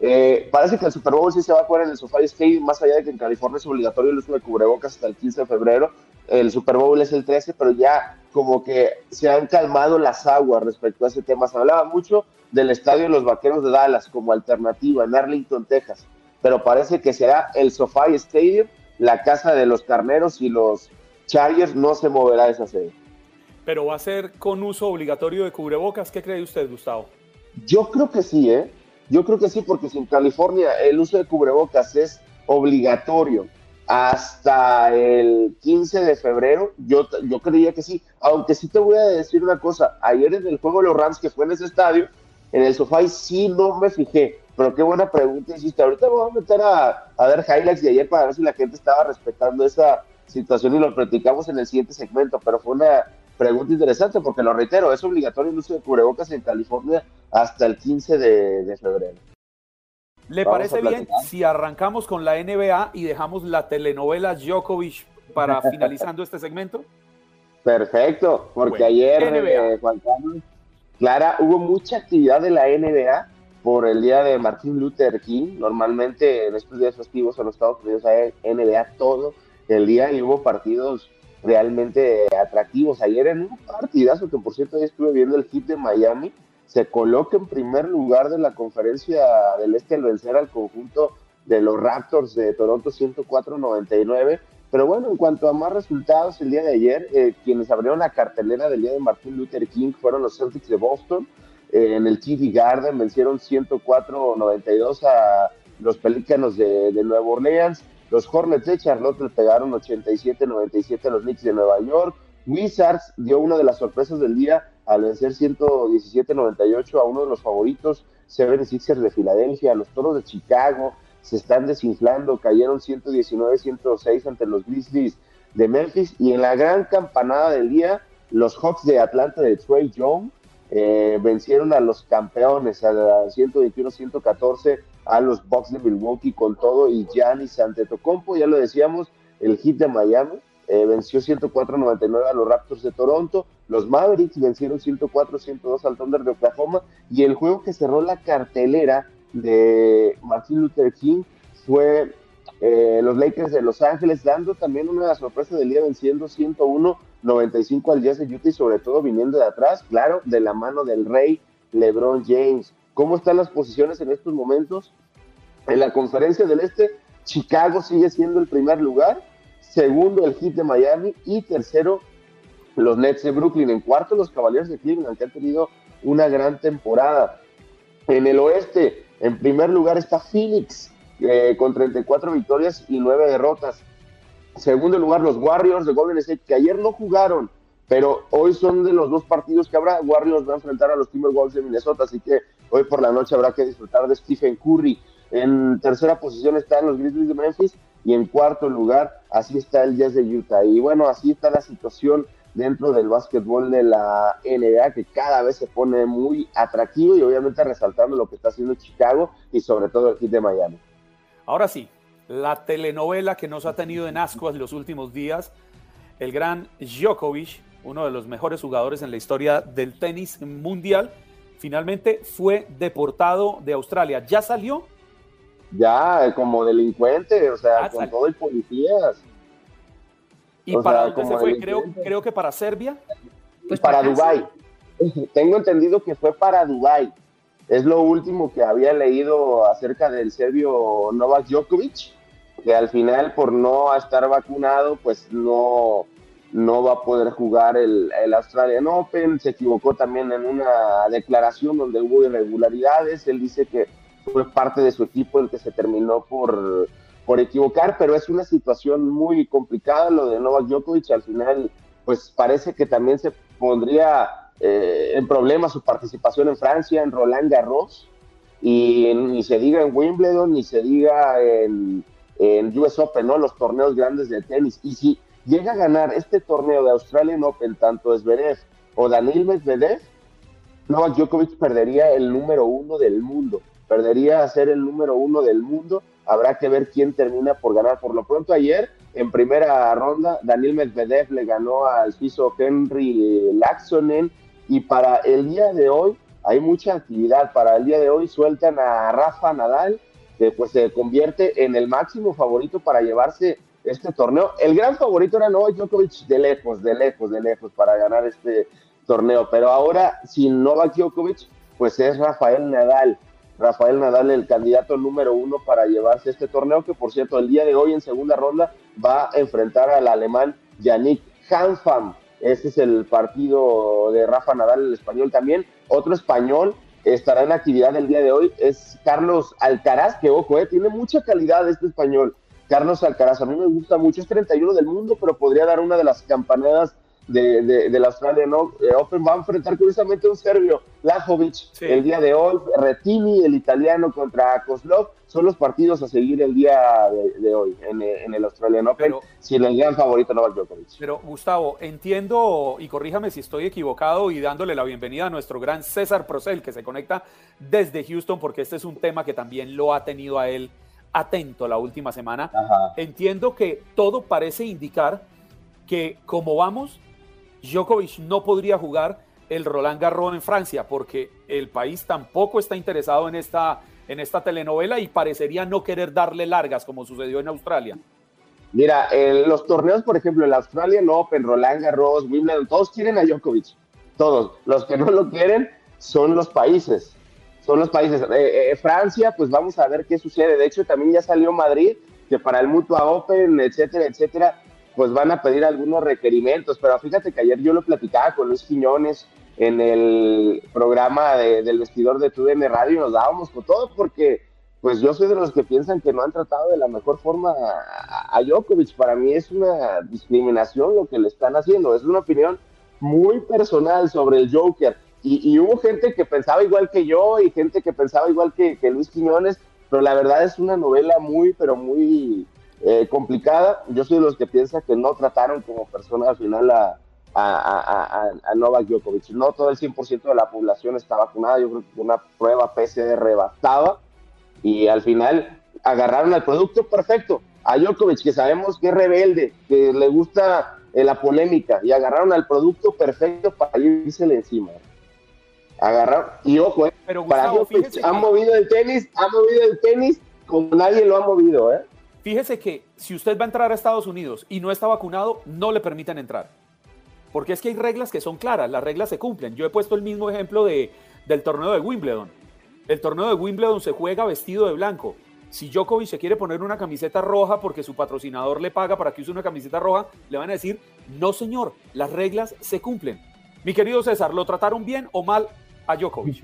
Eh, parece que el Super Bowl sí se va a jugar en el SoFi Stadium, más allá de que en California es obligatorio el uso de cubrebocas hasta el 15 de febrero. El Super Bowl es el 13, pero ya como que se han calmado las aguas respecto a ese tema. Se hablaba mucho del estadio de los Vaqueros de Dallas como alternativa en Arlington, Texas, pero parece que será el SoFi Stadium, la casa de los carneros y los Chargers no se moverá esa sede. Pero va a ser con uso obligatorio de cubrebocas. ¿Qué cree usted, Gustavo? Yo creo que sí, ¿eh? Yo creo que sí, porque si en California el uso de cubrebocas es obligatorio hasta el 15 de febrero, yo, yo creía que sí. Aunque sí te voy a decir una cosa, ayer en el juego de los Rams que fue en ese estadio, en el sofá sí no me fijé, pero qué buena pregunta hiciste. Ahorita voy a meter a, a ver highlights de ayer para ver si la gente estaba respetando esa situación y lo platicamos en el siguiente segmento, pero fue una pregunta interesante porque lo reitero, es obligatorio el uso de cubrebocas en California hasta el 15 de, febrero. ¿Le parece bien si arrancamos con la NBA y dejamos la telenovela Djokovic para finalizando este segmento? Perfecto, porque ayer, eh, Clara, hubo mucha actividad de la NBA por el día de Martin Luther King. Normalmente en estos días festivos en los Estados Unidos hay NBA todo el día y hubo partidos realmente atractivos. Ayer en un partidazo que por cierto ya estuve viendo el hit de Miami, se coloca en primer lugar de la conferencia del este al vencer al conjunto de los Raptors de Toronto 104-99. Pero bueno, en cuanto a más resultados, el día de ayer, eh, quienes abrieron la cartelera del día de Martin Luther King fueron los Celtics de Boston. Eh, en el TD Garden vencieron 104-92 a los Pelícanos de, de Nueva Orleans. Los Hornets de Charlotte le pegaron 87-97 a los Knicks de Nueva York. Wizards dio una de las sorpresas del día al vencer 117-98 a uno de los favoritos, 76ers de Filadelfia. Los Toros de Chicago se están desinflando, cayeron 119-106 ante los Grizzlies de Memphis. Y en la gran campanada del día, los Hawks de Atlanta de Trey Young eh, vencieron a los campeones a 121-114 a los Bucks de Milwaukee con todo y Giannis Antetokounmpo, ya lo decíamos, el hit de Miami eh, venció 104-99 a los Raptors de Toronto, los Mavericks vencieron 104-102 al Thunder de Oklahoma y el juego que cerró la cartelera de Martin Luther King fue eh, los Lakers de Los Ángeles, dando también una sorpresa del día venciendo 101-95 al Jazz de Utah y sobre todo viniendo de atrás, claro, de la mano del rey LeBron James. ¿Cómo están las posiciones en estos momentos? En la conferencia del Este, Chicago sigue siendo el primer lugar, segundo el Heat de Miami y tercero los Nets de Brooklyn. En cuarto los Cavaliers de Cleveland, que han tenido una gran temporada. En el oeste, en primer lugar está Phoenix, eh, con 34 victorias y 9 derrotas. Segundo lugar, los Warriors de Golden State, que ayer no jugaron, pero hoy son de los dos partidos que habrá. Warriors va a enfrentar a los Timberwolves de Minnesota, así que Hoy por la noche habrá que disfrutar de Stephen Curry. En tercera posición están los Grizzlies de Memphis y en cuarto lugar así está el Jazz de Utah. Y bueno, así está la situación dentro del básquetbol de la NBA que cada vez se pone muy atractivo y obviamente resaltando lo que está haciendo Chicago y sobre todo el hit de Miami. Ahora sí, la telenovela que nos ha tenido en ascuas los últimos días, el gran Djokovic, uno de los mejores jugadores en la historia del tenis mundial, finalmente fue deportado de Australia. ¿Ya salió? Ya, como delincuente, o sea, ah, con todo el policías. ¿Y para dónde se fue? Creo, creo que para Serbia. Pues para, Dubái. Tengo entendido que fue para Dubái. Es lo último que había leído acerca del serbio Novak Djokovic, que al final por no estar vacunado, pues no, no va a poder jugar el, el, Australian Open, se equivocó también en una declaración donde hubo irregularidades, él dice que fue parte de su equipo el que se terminó por, por equivocar, pero es una situación muy complicada lo de Novak Djokovic, al final pues parece que también se pondría eh, en problema su participación en Francia, en Roland Garros, y ni se diga en Wimbledon, ni se diga en, en US Open, ¿no? Los torneos grandes de tenis. Y si llega a ganar este torneo de Australian Open, tanto Zverev o Daniel Medvedev, Novak Djokovic perdería el número uno del mundo. Perdería a ser el número uno del mundo. Habrá que ver quién termina por ganar. Por lo pronto, ayer, en primera ronda, Daniel Medvedev le ganó al suizo Henry Laxonen. Y para el día de hoy, hay mucha actividad para el día de hoy. Sueltan a Rafa Nadal, que pues se convierte en el máximo favorito para llevarse este torneo. El gran favorito era Novak Djokovic de lejos, de lejos, de lejos para ganar este torneo, pero ahora sin Novak Djokovic, pues es Rafael Nadal. Rafael Nadal el candidato número uno para llevarse este torneo, que por cierto el día de hoy en segunda ronda va a enfrentar al alemán Yannick Hanfam. Este es el partido de Rafa Nadal, el español también. Otro español estará en actividad el día de hoy es Carlos Alcaraz, que ojo, eh, tiene mucha calidad este español. Carlos Alcaraz, a mí me gusta mucho, es 31 del mundo, pero podría dar una de las campanadas de, de, del Australian eh, Open. Va a enfrentar curiosamente un serbio, Lajovic, el día de hoy. Retini, el italiano, contra Kozlov. Son los partidos a seguir el día de, hoy en, en, el Australian Open, pero, sin el gran favorito Novak Djokovic. Pero, Gustavo, entiendo, y corríjame si estoy equivocado, y dándole la bienvenida a nuestro gran César Procel, que se conecta desde Houston, porque este es un tema que también lo ha tenido a él atento la última semana. Entiendo que todo parece indicar que como vamos, Djokovic no podría jugar el Roland Garros en Francia porque el país tampoco está interesado en esta, en esta telenovela y parecería no querer darle largas como sucedió en Australia. Mira, los torneos, por ejemplo, el Australian Open, Roland Garros, Wimbledon, todos quieren a Djokovic. Todos. Los que no lo quieren son los países. Son los países. Eh, eh, Francia, pues vamos a ver qué sucede. De hecho, también ya salió Madrid, que para el Mutua Open, etcétera, etcétera, pues van a pedir algunos requerimientos, pero fíjate que ayer yo lo platicaba con Luis Quiñones en el programa del vestidor de TUDN Radio y nos dábamos con todo porque pues yo soy de los que piensan que no han tratado de la mejor forma a, Djokovic. Para mí es una discriminación lo que le están haciendo. Es una opinión muy personal sobre el Joker. Y, hubo gente que pensaba igual que yo y gente que pensaba igual que, Luis Quiñones, pero la verdad es una novela muy, pero muy eh, complicada. Yo soy de los que piensa que no trataron como persona al final a, Novak Djokovic. No todo el 100% de la población está vacunada. Yo creo que una prueba PCR bastaba y al final agarraron al producto perfecto. A Djokovic, que sabemos que es rebelde, que le gusta eh, la polémica, y agarraron al producto perfecto para irse encima. Agarraron, y ojo, eh, para Djokovic, han movido el tenis, ha movido el tenis como nadie lo ha movido, ¿eh? Fíjese que si usted va a entrar a Estados Unidos y no está vacunado, no le permiten entrar. Porque es que hay reglas que son claras, las reglas se cumplen. Yo he puesto el mismo ejemplo de, del torneo de Wimbledon. El torneo de Wimbledon se juega vestido de blanco. Si Djokovic se quiere poner una camiseta roja porque su patrocinador le paga para que use una camiseta roja, le van a decir, no señor, las reglas se cumplen. Mi querido César, ¿lo trataron bien o mal a Djokovic?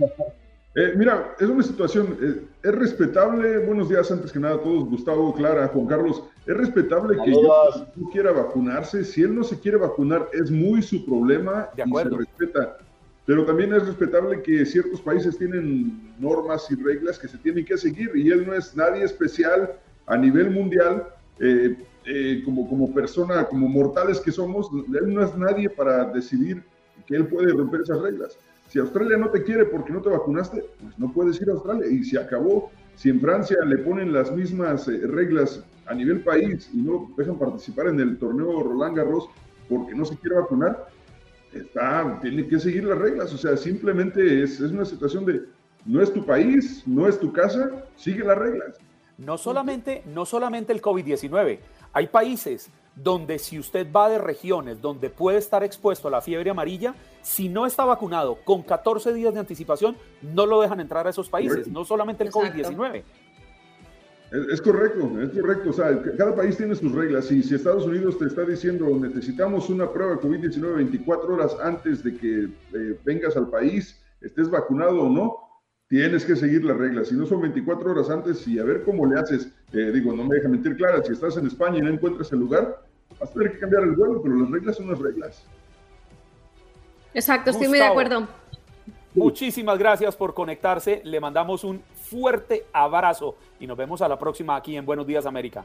Eh, mira, es una situación, eh, es respetable, buenos días antes que nada a todos, Gustavo, Clara, Juan Carlos, es respetable que no quiera vacunarse, si él no se quiere vacunar es muy su problema y se respeta, pero también es respetable que ciertos países tienen normas y reglas que se tienen que seguir y él no es nadie especial a nivel mundial, eh, como, como persona, como mortales que somos, él no es nadie para decidir que él puede romper esas reglas. Si Australia no te quiere porque no te vacunaste, pues no puedes ir a Australia y se acabó. Si en Francia le ponen las mismas eh, reglas a nivel país y no dejan participar en el torneo Roland Garros porque no se quiere vacunar, está, tiene que seguir las reglas. O sea, simplemente es, es una situación de no es tu país, no es tu casa, sigue las reglas. No solamente, no solamente el COVID-19, hay países donde si usted va de regiones donde puede estar expuesto a la fiebre amarilla, si no está vacunado con 14 días de anticipación, no lo dejan entrar a esos países, no solamente el COVID-19. Es, correcto, es correcto. O sea, cada país tiene sus reglas. Y si Estados Unidos te está diciendo necesitamos una prueba de COVID-19 24 horas antes de que eh, vengas al país, estés vacunado o no, tienes que seguir las reglas. Si no son 24 horas antes y a ver cómo le haces, eh, digo, no me deja mentir clara, si estás en España y no encuentras el lugar, vas a tener que cambiar el vuelo, pero las reglas son las reglas. Exacto, estoy muy de acuerdo. Muchísimas gracias por conectarse. Le mandamos un fuerte abrazo y nos vemos a la próxima aquí en Buenos Días América.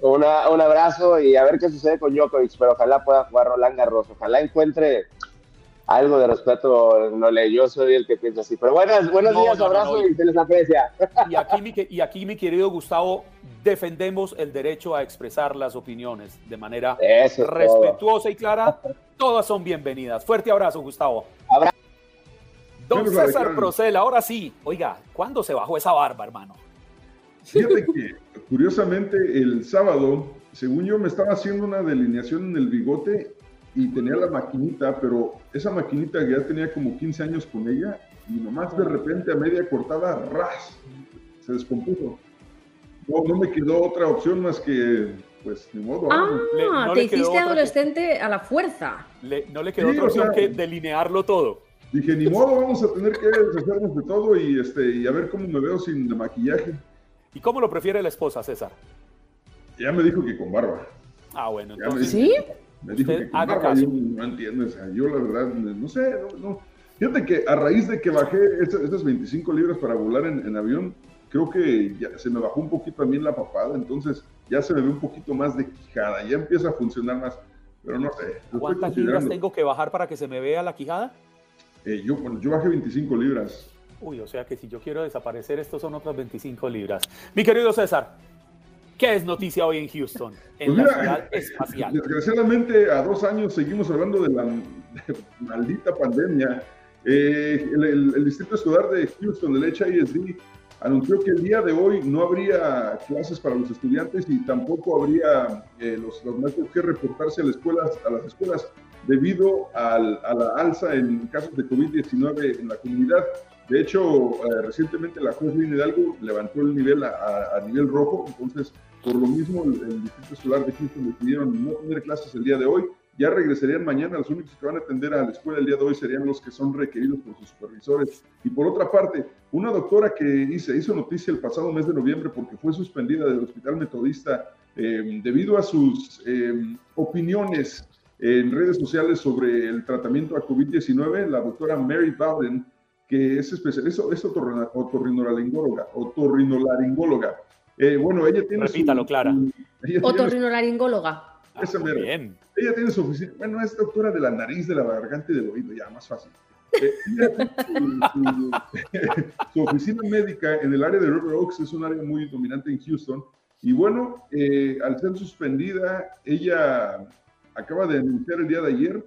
un abrazo y a ver qué sucede con Djokovic, pero ojalá pueda jugar Roland Garros, ojalá encuentre algo de respeto, no le, yo soy el que piensa así. Pero buenas, buenos días, abrazo y se les aprecia. Y aquí, mi, y aquí, mi querido Gustavo, defendemos el derecho a expresar las opiniones de manera respetuosa y clara. Todas son bienvenidas. Fuerte abrazo, Gustavo. Abrazo. Don César Procel, ahora sí. Oiga, ¿cuándo se bajó esa barba, hermano? Fíjate que, curiosamente, el sábado, según yo, me estaba haciendo una delineación en el bigote y tenía la maquinita, pero esa maquinita que ya tenía como 15 años con ella y nomás de repente a media cortada, ras, se descompuso. No, no me quedó otra opción más que, pues, ni modo. Ah, te hiciste adolescente a la fuerza. no le quedó otra opción que delinearlo todo. Dije, ni modo, vamos a tener que deshacernos de todo y, este, y a ver cómo me veo sin maquillaje. ¿Y cómo lo prefiere la esposa, César? Ya me dijo que con barba. Ah, bueno, entonces. ¿Sí? Me dijo que con barba, yo no entiendo, o sea, yo la verdad, no sé, no, no. Fíjate que a raíz de que bajé esas, 25 libras para volar en, avión, creo que ya se me bajó un poquito también la papada, entonces ya se me ve un poquito más de quijada, ya empieza a funcionar más, pero no sé. ¿Cuántas libras tengo que bajar para que se me vea la quijada? Eh, yo, bueno, yo bajé 25 libras. Uy, o sea que si yo quiero desaparecer, estos son otras 25 libras. Mi querido César, ¿qué es noticia hoy en Houston? En pues la ciudad espacial. Desgraciadamente, a dos años seguimos hablando de la maldita pandemia. Eh, el, Distrito Escolar de Houston, el HISD, anunció que el día de hoy no habría clases para los estudiantes y tampoco habría eh, los, los maestros que reportarse a, las escuelas, a las escuelas debido a la alza en casos de COVID-19 en la comunidad. De hecho, eh, recientemente la juez Lina Hidalgo levantó el nivel a, nivel rojo, entonces por lo mismo el, Distrito Escolar de Houston decidieron no tener clases el día de hoy. Ya regresarían mañana, los únicos que van a atender a la escuela el día de hoy serían los que son requeridos por sus supervisores. Y por otra parte, una doctora que hizo, noticia el pasado mes de noviembre porque fue suspendida del Hospital Metodista eh, debido a sus eh, opiniones en redes sociales sobre el tratamiento a COVID-19, la doctora Mary Bowden, que es especialista, es otorrinolaringóloga. Eh, bueno, ella tiene Repítalo, Clara. Otorrinolaringóloga. Ah, bien. Ella tiene su oficina, bueno, es doctora de la nariz, de la garganta y del oído, ya, más fácil. Eh, su, oficina médica en el área de River Oaks es un área muy dominante en Houston. Y bueno, eh, al ser suspendida, ella acaba de anunciar el día de ayer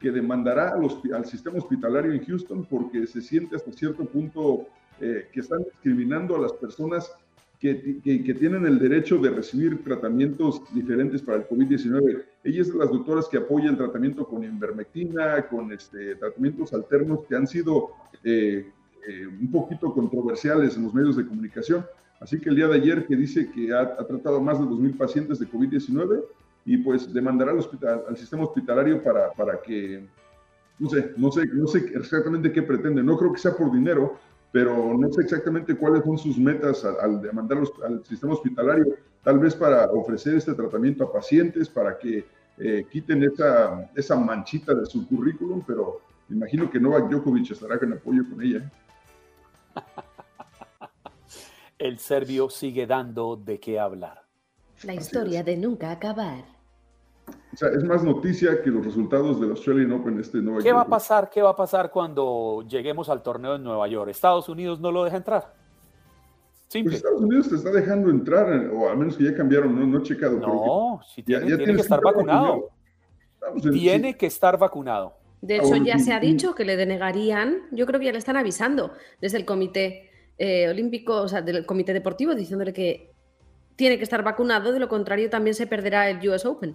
que demandará al sistema hospitalario en Houston porque se siente hasta cierto punto eh, que están discriminando a las personas que, que, tienen el derecho de recibir tratamientos diferentes para el COVID-19. Ella es de las doctoras que apoya el tratamiento con invermectina, con este, tratamientos alternos que han sido eh, eh, un poquito controversiales en los medios de comunicación. Así que el día de ayer que dice que ha, ha tratado más de 2.000 pacientes de COVID-19, y pues demandará al, hospital, al sistema hospitalario para, para que, no sé, no sé, no sé exactamente qué pretende, no creo que sea por dinero, pero no sé exactamente cuáles son sus metas al, demandar al sistema hospitalario, tal vez para ofrecer este tratamiento a pacientes, para que eh, quiten esa, esa manchita de su currículum, pero me imagino que Novak Djokovic estará en apoyo con ella. El serbio sigue dando de qué hablar. La historia de nunca acabar. O sea, es más noticia que los resultados del Australian Open este Nueva ¿Qué va a pasar? ¿Qué va a pasar cuando lleguemos al torneo en Nueva York? ¿Estados Unidos no lo deja entrar? Simple. Pues Estados Unidos te está dejando entrar, o al menos que ya cambiaron, no, no he checado. No, si tiene, tiene que estar vacunado. tiene que estar vacunado. De hecho, ya se ha dicho que le denegarían, yo creo que ya le están avisando desde el Comité eh, Olímpico, o sea, del Comité Deportivo, diciéndole que tiene que estar vacunado, de lo contrario también se perderá el US Open.